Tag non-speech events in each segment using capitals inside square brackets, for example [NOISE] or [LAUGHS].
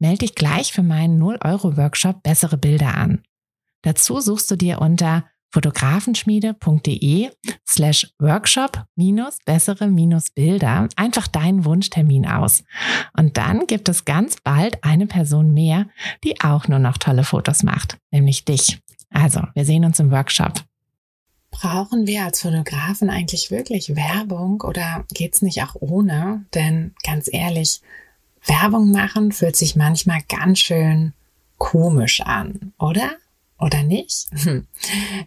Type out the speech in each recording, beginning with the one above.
Melde dich gleich für meinen 0-Euro-Workshop Bessere Bilder an. Dazu suchst du dir unter fotografenschmiede.de slash workshop minus bessere minus Bilder einfach deinen Wunschtermin aus. Und dann gibt es ganz bald eine Person mehr, die auch nur noch tolle Fotos macht, nämlich dich. Also, wir sehen uns im Workshop. Brauchen wir als Fotografen eigentlich wirklich Werbung oder geht's nicht auch ohne? Denn ganz ehrlich, Werbung machen fühlt sich manchmal ganz schön komisch an, oder? Oder nicht?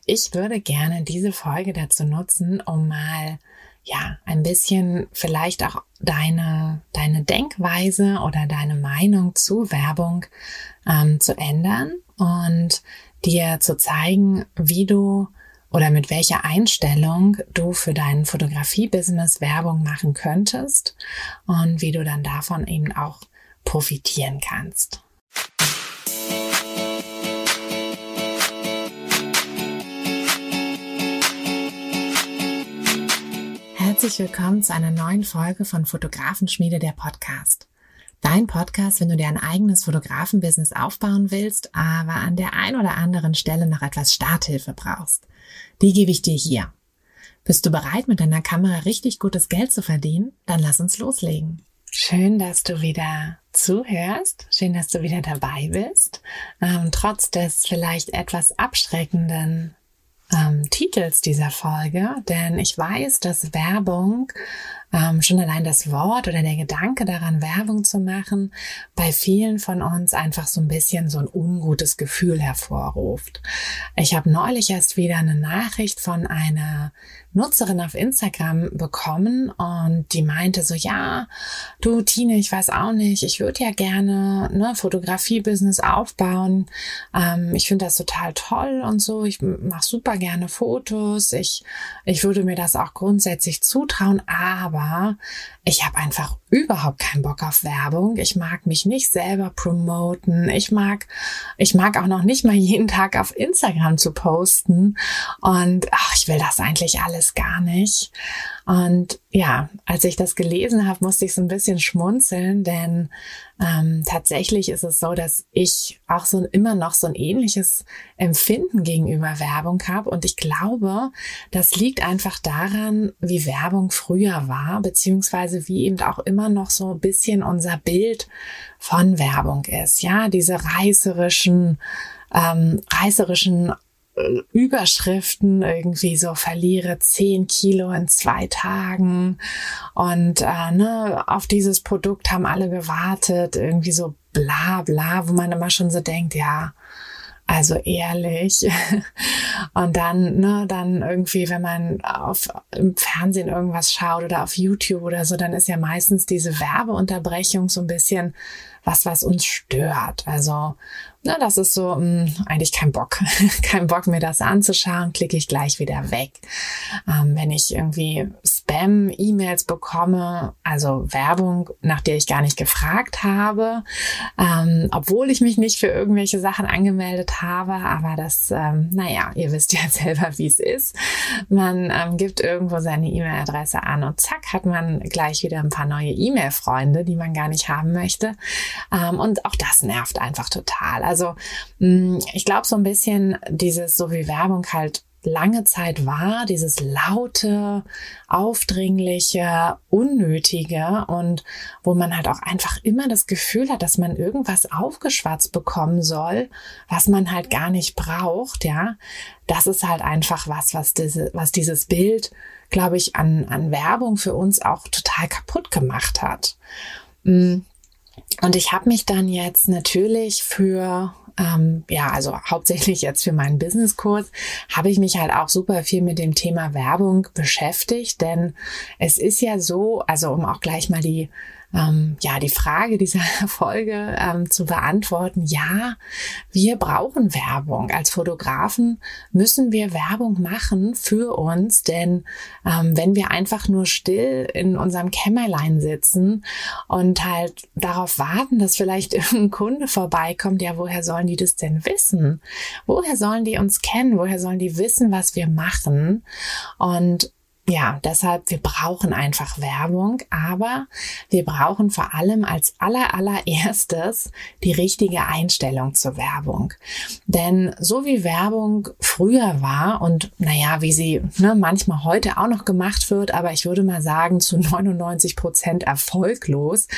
Ich würde gerne diese Folge dazu nutzen, um mal ja, ein bisschen vielleicht auch deine, deine Denkweise oder deine Meinung zu Werbung ähm, zu ändern und dir zu zeigen, wie du oder mit welcher Einstellung du für dein Fotografie-Business Werbung machen könntest und wie du dann davon eben auch profitieren kannst. Herzlich willkommen zu einer neuen Folge von Fotografenschmiede der Podcast. Dein Podcast, wenn du dir ein eigenes Fotografenbusiness aufbauen willst, aber an der ein oder anderen Stelle noch etwas Starthilfe brauchst. Die gebe ich dir hier. Bist du bereit, mit deiner Kamera richtig gutes Geld zu verdienen? Dann lass uns loslegen. Schön, dass du wieder zuhörst. Schön, dass du wieder dabei bist. Ähm, trotz des vielleicht etwas abschreckenden ähm, Titels dieser Folge, denn ich weiß, dass Werbung ähm, schon allein das Wort oder der Gedanke daran, Werbung zu machen, bei vielen von uns einfach so ein bisschen so ein ungutes Gefühl hervorruft. Ich habe neulich erst wieder eine Nachricht von einer Nutzerin auf Instagram bekommen und die meinte so, ja, du Tine, ich weiß auch nicht, ich würde ja gerne ne, Fotografie-Business aufbauen. Ähm, ich finde das total toll und so. Ich mache super gerne Fotos. Ich, ich würde mir das auch grundsätzlich zutrauen, aber ich habe einfach überhaupt keinen Bock auf Werbung. Ich mag mich nicht selber promoten. Ich mag, ich mag auch noch nicht mal jeden Tag auf Instagram zu posten. Und ach, ich will das eigentlich alles gar nicht. Und ja, als ich das gelesen habe, musste ich so ein bisschen schmunzeln, denn ähm, tatsächlich ist es so, dass ich auch so immer noch so ein ähnliches Empfinden gegenüber Werbung habe. Und ich glaube, das liegt einfach daran, wie Werbung früher war, beziehungsweise wie eben auch immer noch so ein bisschen unser Bild von Werbung ist. Ja, diese reißerischen, ähm, reißerischen Überschriften irgendwie so verliere zehn Kilo in zwei Tagen und äh, ne, auf dieses Produkt haben alle gewartet, irgendwie so bla bla, wo man immer schon so denkt, ja, also ehrlich. [LAUGHS] Und dann, ne, dann irgendwie, wenn man auf im Fernsehen irgendwas schaut oder auf YouTube oder so, dann ist ja meistens diese Werbeunterbrechung so ein bisschen was, was uns stört. Also na, das ist so, mh, hm, eigentlich kein Bock. [LAUGHS] kein Bock, mir das anzuschauen, klicke ich gleich wieder weg. Ähm, wenn ich irgendwie Spam-E-Mails bekomme, also Werbung, nach der ich gar nicht gefragt habe, ähm, obwohl ich mich nicht für irgendwelche Sachen angemeldet habe, aber das, ähm, naja, ihr wisst ja [LAUGHS] selber, wie es ist. Man ähm, gibt irgendwo seine E-Mail-Adresse an und zack, hat man gleich wieder ein paar neue E-Mail-Freunde, die man gar nicht haben möchte. Ähm, und auch das nervt einfach total. Also mm, ich glaube so ein bisschen dieses, so wie Werbung halt lange Zeit war, dieses laute, aufdringliche, unnötige und wo man halt auch einfach immer das Gefühl hat, dass man irgendwas aufgeschwatzt bekommen soll, was man halt gar nicht braucht, ja. Das ist halt einfach was, was diese, was dieses Bild, glaube ich, an, an Werbung für uns auch total kaputt gemacht hat. Mm. Und ich habe mich dann jetzt natürlich für ähm, ja, also hauptsächlich jetzt für meinen Businesskurs, habe ich mich halt auch super viel mit dem Thema Werbung beschäftigt, denn es ist ja so, also um auch gleich mal die ähm, ja die Frage dieser [LAUGHS] Folge ähm, zu beantworten. Ja, wir brauchen Werbung. Als Fotografen müssen wir Werbung machen für uns, denn ähm, wenn wir einfach nur still in unserem Kämmerlein sitzen und halt darauf warten, dass vielleicht [LAUGHS] irgendein Kunde vorbeikommt, ja, woher sollen die das denn wissen? Woher sollen die uns kennen? Woher sollen die wissen, was wir machen? Und ja, deshalb, wir brauchen einfach Werbung, aber wir brauchen vor allem als aller, allererstes die richtige Einstellung zur Werbung. Denn so wie Werbung früher war und naja, wie sie ne, manchmal heute auch noch gemacht wird, aber ich würde mal sagen zu 99 Prozent erfolglos.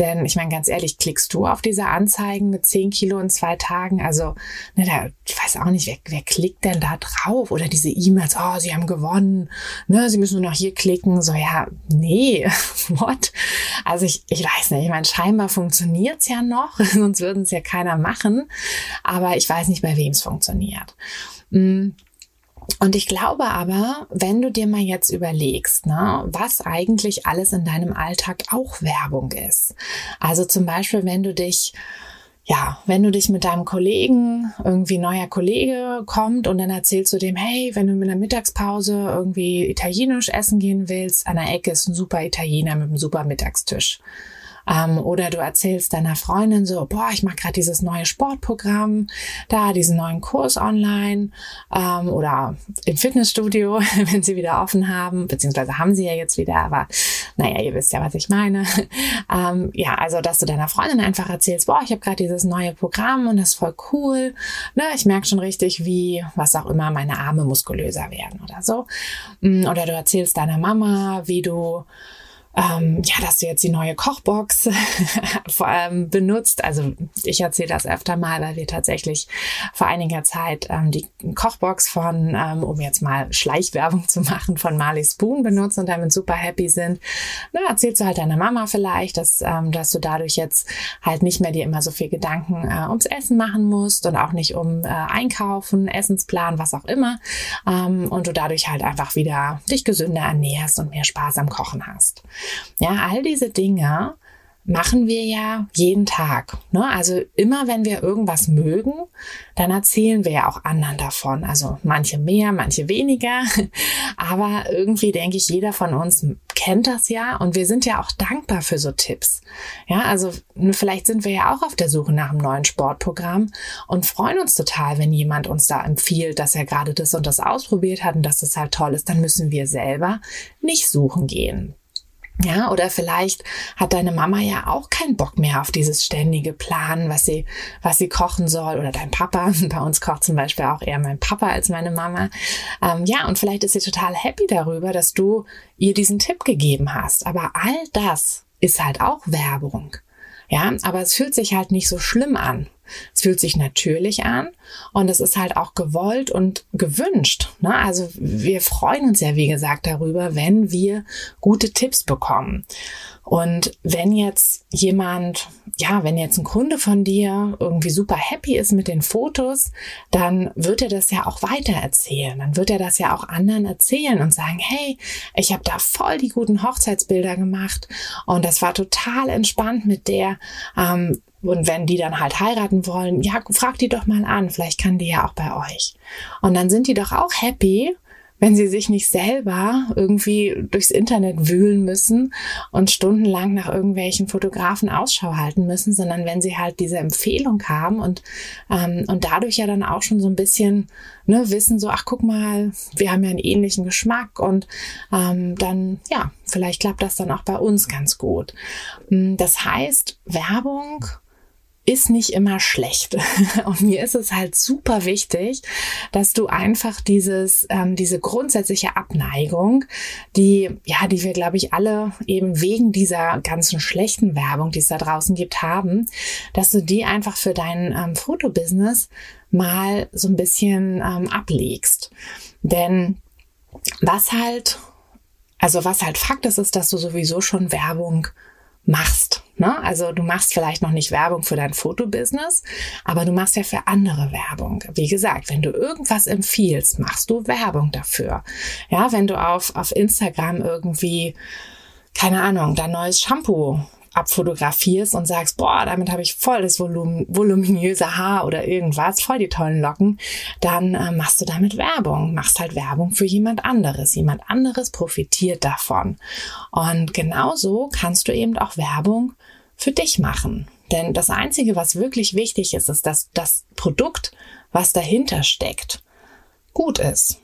Denn ich meine, ganz ehrlich, klickst du auf diese Anzeigen mit 10 Kilo in zwei Tagen? Also, ne, da, ich weiß auch nicht, wer, wer klickt denn da drauf? Oder diese E-Mails, oh, sie haben gewonnen, ne? Sie müssen nur noch hier klicken. So, ja, nee, [LAUGHS] what? Also ich, ich weiß nicht, ich meine, scheinbar funktioniert's ja noch, [LAUGHS] sonst würden es ja keiner machen. Aber ich weiß nicht, bei wem es funktioniert. Mm. Und ich glaube aber, wenn du dir mal jetzt überlegst, ne, was eigentlich alles in deinem Alltag auch Werbung ist. Also zum Beispiel, wenn du dich ja, wenn du dich mit deinem Kollegen, irgendwie neuer Kollege kommt und dann erzählst du dem, hey, wenn du mit einer Mittagspause irgendwie italienisch essen gehen willst, an der Ecke ist ein super Italiener mit einem super Mittagstisch. Ähm, oder du erzählst deiner Freundin so, boah, ich mache gerade dieses neue Sportprogramm, da diesen neuen Kurs online ähm, oder im Fitnessstudio, [LAUGHS] wenn sie wieder offen haben, beziehungsweise haben sie ja jetzt wieder, aber naja, ihr wisst ja, was ich meine. [LAUGHS] ähm, ja, also dass du deiner Freundin einfach erzählst, boah, ich habe gerade dieses neue Programm und das ist voll cool. Ne, ich merke schon richtig, wie, was auch immer, meine Arme muskulöser werden oder so. Mm, oder du erzählst deiner Mama, wie du ähm, ja, dass du jetzt die neue Kochbox [LAUGHS] vor allem benutzt. Also ich erzähle das öfter mal, weil wir tatsächlich vor einiger Zeit ähm, die Kochbox von, ähm, um jetzt mal Schleichwerbung zu machen, von Marley Spoon benutzen und damit super happy sind. Na, erzählst du halt deiner Mama vielleicht, dass, ähm, dass du dadurch jetzt halt nicht mehr dir immer so viel Gedanken äh, ums Essen machen musst und auch nicht um äh, Einkaufen, Essensplan, was auch immer. Ähm, und du dadurch halt einfach wieder dich gesünder ernährst und mehr Spaß am Kochen hast. Ja, all diese Dinge machen wir ja jeden Tag. Ne? Also immer wenn wir irgendwas mögen, dann erzählen wir ja auch anderen davon. Also manche mehr, manche weniger. [LAUGHS] Aber irgendwie denke ich, jeder von uns kennt das ja und wir sind ja auch dankbar für so Tipps. Ja, also vielleicht sind wir ja auch auf der Suche nach einem neuen Sportprogramm und freuen uns total, wenn jemand uns da empfiehlt, dass er gerade das und das ausprobiert hat und dass das halt toll ist. Dann müssen wir selber nicht suchen gehen. Ja, oder vielleicht hat deine Mama ja auch keinen Bock mehr auf dieses ständige Planen, was sie, was sie kochen soll, oder dein Papa. [LAUGHS] Bei uns kocht zum Beispiel auch eher mein Papa als meine Mama. Ähm, ja, und vielleicht ist sie total happy darüber, dass du ihr diesen Tipp gegeben hast. Aber all das ist halt auch Werbung. Ja, aber es fühlt sich halt nicht so schlimm an. Es fühlt sich natürlich an und es ist halt auch gewollt und gewünscht. Ne? Also wir freuen uns ja, wie gesagt, darüber, wenn wir gute Tipps bekommen. Und wenn jetzt jemand, ja, wenn jetzt ein Kunde von dir irgendwie super happy ist mit den Fotos, dann wird er das ja auch weiter erzählen. Dann wird er das ja auch anderen erzählen und sagen, hey, ich habe da voll die guten Hochzeitsbilder gemacht und das war total entspannt mit der. Ähm, und wenn die dann halt heiraten wollen, ja, frag die doch mal an, vielleicht kann die ja auch bei euch. Und dann sind die doch auch happy, wenn sie sich nicht selber irgendwie durchs Internet wühlen müssen und stundenlang nach irgendwelchen Fotografen Ausschau halten müssen, sondern wenn sie halt diese Empfehlung haben und, ähm, und dadurch ja dann auch schon so ein bisschen ne, wissen, so, ach guck mal, wir haben ja einen ähnlichen Geschmack und ähm, dann, ja, vielleicht klappt das dann auch bei uns ganz gut. Hm, das heißt, Werbung ist nicht immer schlecht. [LAUGHS] Und mir ist es halt super wichtig, dass du einfach dieses, ähm, diese grundsätzliche Abneigung, die, ja, die wir, glaube ich, alle eben wegen dieser ganzen schlechten Werbung, die es da draußen gibt, haben, dass du die einfach für dein ähm, Fotobusiness mal so ein bisschen ähm, ablegst. Denn was halt, also was halt Fakt ist, ist, dass du sowieso schon Werbung machst. Ne? Also du machst vielleicht noch nicht Werbung für dein Fotobusiness, aber du machst ja für andere Werbung. Wie gesagt, wenn du irgendwas empfiehlst, machst du Werbung dafür. Ja, wenn du auf, auf Instagram irgendwie, keine Ahnung, dein neues Shampoo abfotografierst und sagst, boah, damit habe ich voll das Volum voluminöse Haar oder irgendwas, voll die tollen Locken, dann äh, machst du damit Werbung, machst halt Werbung für jemand anderes. Jemand anderes profitiert davon. Und genauso kannst du eben auch Werbung für dich machen. Denn das Einzige, was wirklich wichtig ist, ist, dass das Produkt, was dahinter steckt, gut ist.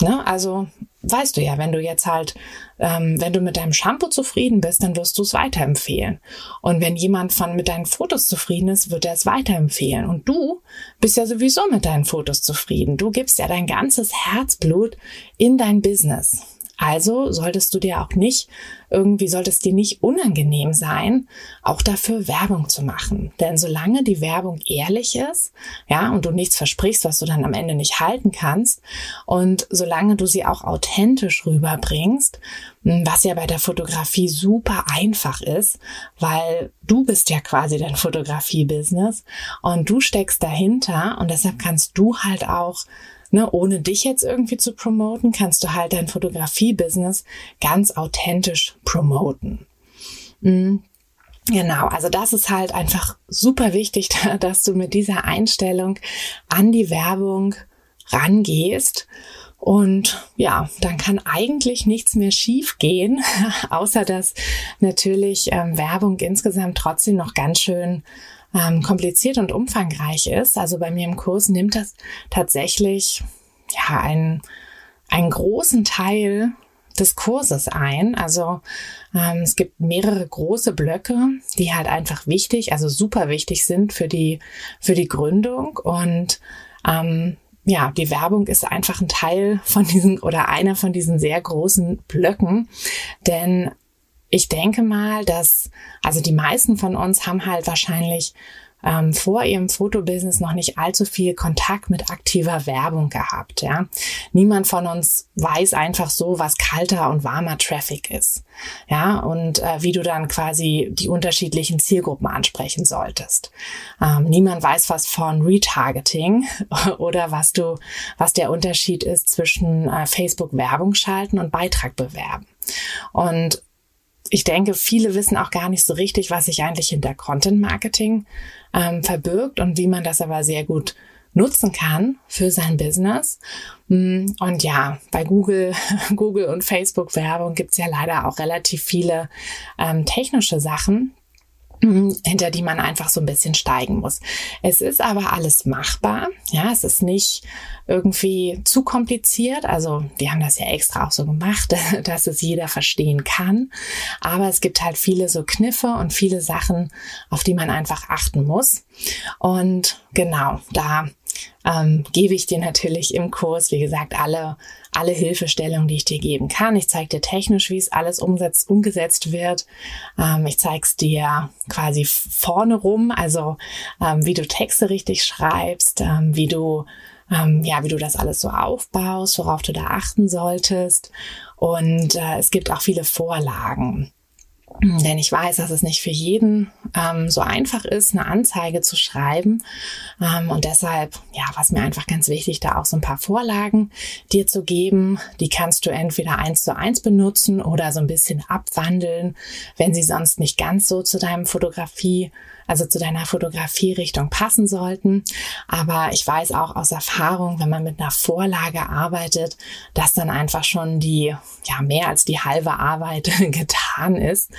Ne? Also weißt du ja, wenn du jetzt halt, ähm, wenn du mit deinem Shampoo zufrieden bist, dann wirst du es weiterempfehlen. Und wenn jemand von mit deinen Fotos zufrieden ist, wird er es weiterempfehlen. Und du bist ja sowieso mit deinen Fotos zufrieden. Du gibst ja dein ganzes Herzblut in dein Business. Also solltest du dir auch nicht, irgendwie sollte es dir nicht unangenehm sein, auch dafür Werbung zu machen. Denn solange die Werbung ehrlich ist, ja, und du nichts versprichst, was du dann am Ende nicht halten kannst, und solange du sie auch authentisch rüberbringst, hm, was ja bei der Fotografie super einfach ist, weil du bist ja quasi dein Fotografie-Business und du steckst dahinter und deshalb kannst du halt auch ne, ohne dich jetzt irgendwie zu promoten, kannst du halt dein Fotografie-Business ganz authentisch promoten. Mhm. Genau, also das ist halt einfach super wichtig, [LAUGHS] dass du mit dieser Einstellung an die Werbung rangehst. Und ja, dann kann eigentlich nichts mehr schief gehen, [LAUGHS] außer dass natürlich ähm, Werbung insgesamt trotzdem noch ganz schön ähm, kompliziert und umfangreich ist. Also bei mir im Kurs nimmt das tatsächlich ja einen, einen großen Teil des Kurses ein. Also ähm, es gibt mehrere große Blöcke, die halt einfach wichtig, also super wichtig sind für die für die Gründung und ähm, ja, die Werbung ist einfach ein Teil von diesen oder einer von diesen sehr großen Blöcken, denn ich denke mal, dass, also die meisten von uns haben halt wahrscheinlich ähm, vor ihrem Fotobusiness noch nicht allzu viel Kontakt mit aktiver Werbung gehabt. Ja, niemand von uns weiß einfach so, was kalter und warmer Traffic ist. Ja, und äh, wie du dann quasi die unterschiedlichen Zielgruppen ansprechen solltest. Ähm, niemand weiß was von Retargeting [LAUGHS] oder was du, was der Unterschied ist zwischen äh, Facebook Werbung schalten und Beitrag bewerben. Und ich denke, viele wissen auch gar nicht so richtig, was sich eigentlich hinter Content Marketing ähm, verbirgt und wie man das aber sehr gut nutzen kann für sein Business. Mm, und ja, bei Google, [LAUGHS] Google und Facebook Werbung gibt's ja leider auch relativ viele ähm, technische Sachen, [CLEARS THROAT] hinter die man einfach so ein bisschen steigen muss. Es ist aber alles machbar. Ja, es ist nicht irgendwie zu kompliziert. Also wir haben das ja extra auch so gemacht, [LAUGHS] dass es jeder verstehen kann. Aber es gibt halt viele so Kniffe und viele Sachen, auf die man einfach achten muss. Und genau, da ähm, gebe ich dir natürlich im Kurs, wie gesagt, alle, alle Hilfestellungen, die ich dir geben kann. Ich zeige dir technisch, wie es alles umsetzt, umgesetzt wird. Ähm, ich zeige es dir quasi vorne rum, also ähm, wie du Texte richtig schreibst, ähm, wie du ähm, ja, wie du das alles so aufbaust, worauf du da achten solltest. Und äh, es gibt auch viele Vorlagen. [CLEARS THROAT] Denn ich weiß, dass es nicht für jeden ähm, so einfach ist, eine Anzeige zu schreiben. Ähm, und deshalb, ja, was mir einfach ganz wichtig, da auch so ein paar Vorlagen dir zu geben. Die kannst du entweder eins zu eins benutzen oder so ein bisschen abwandeln, wenn sie sonst nicht ganz so zu deinem Fotografie also zu deiner Fotografierichtung passen sollten. Aber ich weiß auch aus Erfahrung, wenn man mit einer Vorlage arbeitet, dass dann einfach schon die, ja, mehr als die halbe Arbeit [LAUGHS] getan ist.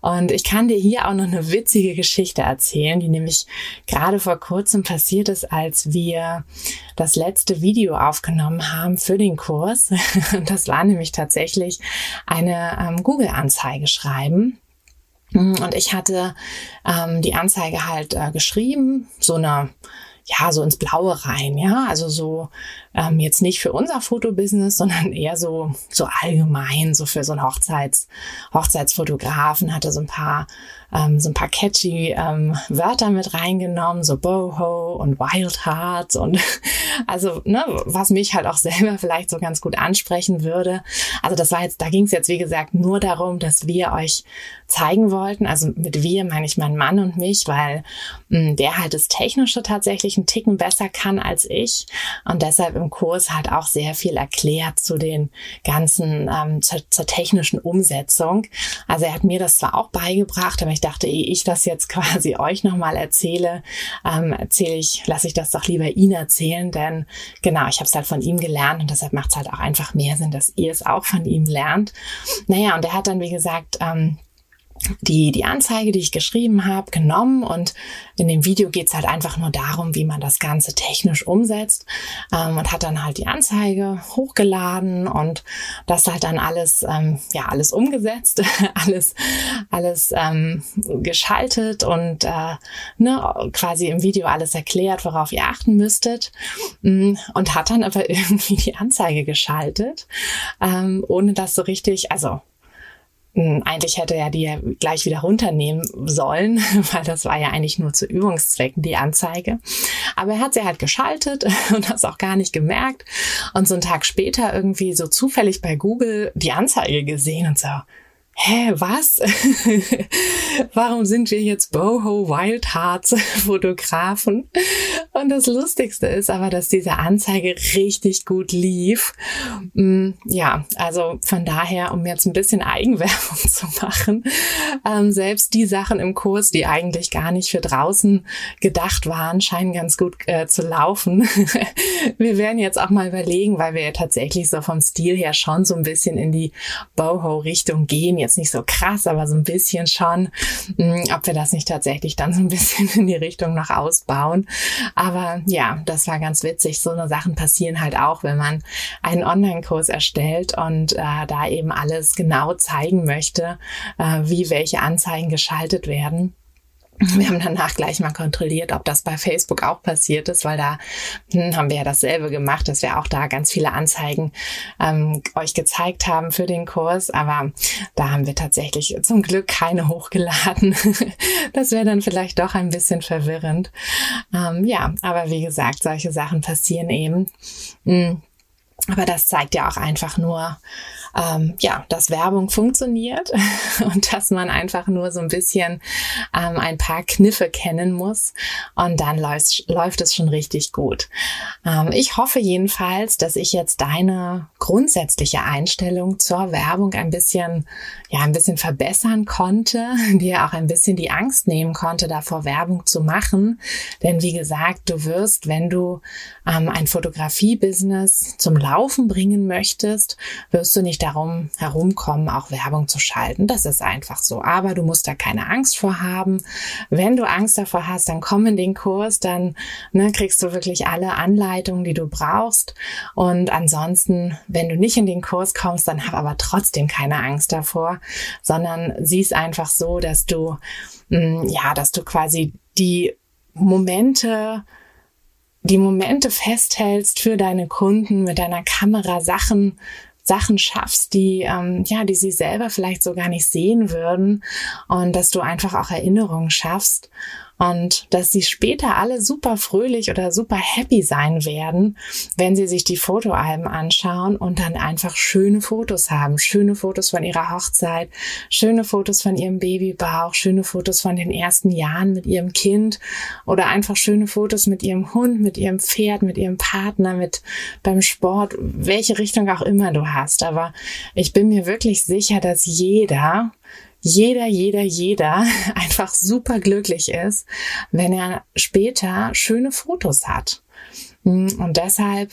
Und ich kann dir hier auch noch eine witzige Geschichte erzählen, die nämlich gerade vor kurzem passiert ist, als wir das letzte Video aufgenommen haben für den Kurs. [LAUGHS] Das war nämlich tatsächlich eine ähm, Google-Anzeige schreiben. Und ich hatte ähm, die Anzeige halt äh, geschrieben, so eine ja, so ins Blaue rein, ja, also so ähm, jetzt nicht für unser Fotobusiness, [LAUGHS] sondern eher so so allgemein, so für so einen Hochzeits Hochzeitsfotografen hatte so ein paar ähm, so ein paar catchy ähm, Wörter mit reingenommen, so Boho und Wild Hearts und [LAUGHS] also ne, was mich halt auch [LAUGHS] selber vielleicht so ganz gut ansprechen würde. Also das war jetzt, da ging es jetzt wie gesagt nur darum, dass wir euch zeigen wollten. Also mit wir meine ich meinen Mann und mich, weil mh, der halt das Technische tatsächlich tatsächlich einen Ticken besser kann als ich und deshalb im Kurs halt auch sehr viel erklärt zu den ganzen, ähm, zur, zur technischen Umsetzung. Also er hat mir das zwar auch beigebracht, aber ich dachte, ehe ich das jetzt [LAUGHS] quasi euch nochmal erzähle, ähm, erzähle ich, lasse ich das doch lieber ihn erzählen, denn genau, ich habe es halt von ihm gelernt und deshalb macht es halt auch einfach mehr Sinn, dass ihr es auch von ihm lernt. Naja, und er hat dann, wie gesagt, ähm, die, die Anzeige, die ich geschrieben habe, genommen. Und in dem Video geht's halt einfach nur darum, wie man das Ganze technisch umsetzt. Ähm, und hat dann halt die Anzeige hochgeladen und das halt dann alles, ähm, ja, alles umgesetzt, [LAUGHS] alles, alles ähm, geschaltet und äh, ne, quasi im Video alles erklärt, worauf ihr achten müsstet. Mm, und hat dann aber [LAUGHS] irgendwie die Anzeige geschaltet, ähm, ohne das so richtig, also eigentlich hätte er die ja gleich wieder runternehmen sollen, [LAUGHS] weil das war ja eigentlich nur zu Übungszwecken, die Anzeige. Aber er hat sie halt geschaltet [LAUGHS] und das auch gar nicht gemerkt. Und so einen Tag später irgendwie so zufällig bei Google die Anzeige gesehen und so, hä, was? [LAUGHS] Warum sind wir jetzt Boho Wild Hearts [LAUGHS] Fotografen? Und das Lustigste ist aber, dass diese Anzeige richtig gut lief. Mm, ja, also von daher, um jetzt ein bisschen Eigenwerbung [LAUGHS] zu machen, ähm, selbst die Sachen im Kurs, die eigentlich gar nicht für draußen gedacht waren, scheinen ganz gut äh, zu laufen. wir werden jetzt auch mal überlegen, weil wir ja tatsächlich so vom Stil her schon so ein bisschen in die Boho-Richtung gehen jetzt nicht so krass, aber so ein bisschen schon, hm, ob wir das nicht tatsächlich dann so ein bisschen [LAUGHS] in die Richtung noch ausbauen. Aber ja, das war ganz witzig. So eine Sachen passieren halt auch, wenn man einen Online-Kurs erstellt und äh, da eben alles genau zeigen möchte, äh, wie welche Anzeigen geschaltet werden. Wir haben danach gleich mal kontrolliert, ob das bei Facebook auch passiert ist, weil da hm, haben wir ja dasselbe gemacht, dass wir auch da ganz viele Anzeigen ähm, euch gezeigt haben für den Kurs. Aber da haben wir tatsächlich zum Glück keine [LAUGHS] hochgeladen. das wäre dann vielleicht doch ein bisschen verwirrend. Ähm, ja, aber wie gesagt, solche Sachen passieren eben. Mhm. Aber das zeigt ja auch einfach nur, ähm, ja, dass Werbung funktioniert [LAUGHS] und dass man einfach nur so ein bisschen ähm, ein paar Kniffe kennen muss und dann läuft, läuft es schon richtig gut. Ähm, ich hoffe jedenfalls, dass ich jetzt deine grundsätzliche Einstellung zur Werbung ein bisschen, ja, ein bisschen verbessern konnte, [LAUGHS] dir auch ein bisschen die Angst nehmen konnte, davor Werbung zu machen. Denn wie gesagt, du wirst, wenn du ähm, ein Fotografie-Business zum Laufen bringen möchtest, wirst du nicht darum herumkommen, auch Werbung zu schalten. Das ist einfach so. Aber du musst da keine Angst vor haben. Wenn du Angst davor hast, dann komm in den Kurs, dann ne, kriegst du wirklich alle Anleitungen, die du brauchst. Und ansonsten, wenn du nicht in den Kurs kommst, dann hab aber trotzdem keine Angst davor, sondern siehst einfach so, dass du, mh, mm, ja, dass du quasi die Momente die Momente festhältst für deine Kunden mit deiner Kamera Sachen Sachen schaffst, die ähm, ja, die sie selber vielleicht so gar nicht sehen würden. Und dass du einfach auch Erinnerungen schaffst und dass sie später alle super fröhlich oder super happy sein werden, wenn sie sich die Fotoalben anschauen und dann einfach schöne Fotos haben. Schöne Fotos von ihrer Hochzeit, schöne Fotos von ihrem Babybauch, schöne Fotos von den ersten Jahren mit ihrem Kind oder einfach schöne Fotos mit ihrem Hund, mit ihrem Pferd, mit ihrem Partner, mit beim Sport, welche Richtung auch immer du hast. Aber ich bin mir wirklich sicher, dass jeder jeder, jeder, jeder [LAUGHS] einfach super glücklich ist, wenn er später schöne Fotos hat. Mm, und deshalb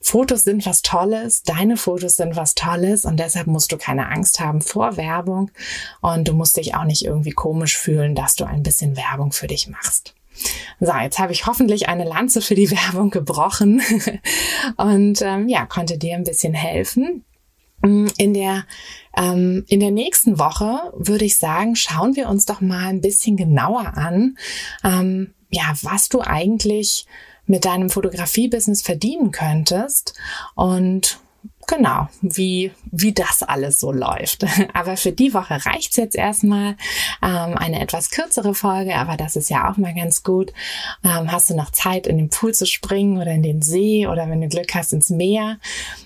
Fotos sind was Tolles, deine Fotos sind was Tolles und deshalb musst du keine Angst haben vor Werbung und du musst dich auch nicht irgendwie komisch fühlen, dass du ein bisschen Werbung für dich machst. So, jetzt habe ich hoffentlich eine Lanze für die [LAUGHS] Werbung gebrochen [LAUGHS] und ähm, ja, konnte dir ein bisschen helfen. Mm, in der, ähm, in der nächsten Woche würde ich sagen, schauen wir uns doch mal ein bisschen genauer an, ähm, ja, was du eigentlich mit deinem Fotografie-Business verdienen könntest. Und genau, wie, wie das alles so läuft. [LAUGHS] Aber für die Woche reicht's jetzt erstmal. Ähm, eine etwas kürzere Folge, aber das ist ja auch mal ganz gut. Ähm, hast du noch Zeit, in den Pool zu springen oder in den See oder wenn du Glück hast, ins Meer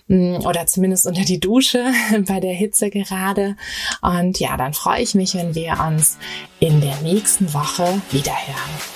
mm, oder zumindest unter die Dusche [LAUGHS] bei der Hitze gerade. Und ja, dann freue ich mich, wenn wir uns in der nächsten Woche wiederhören.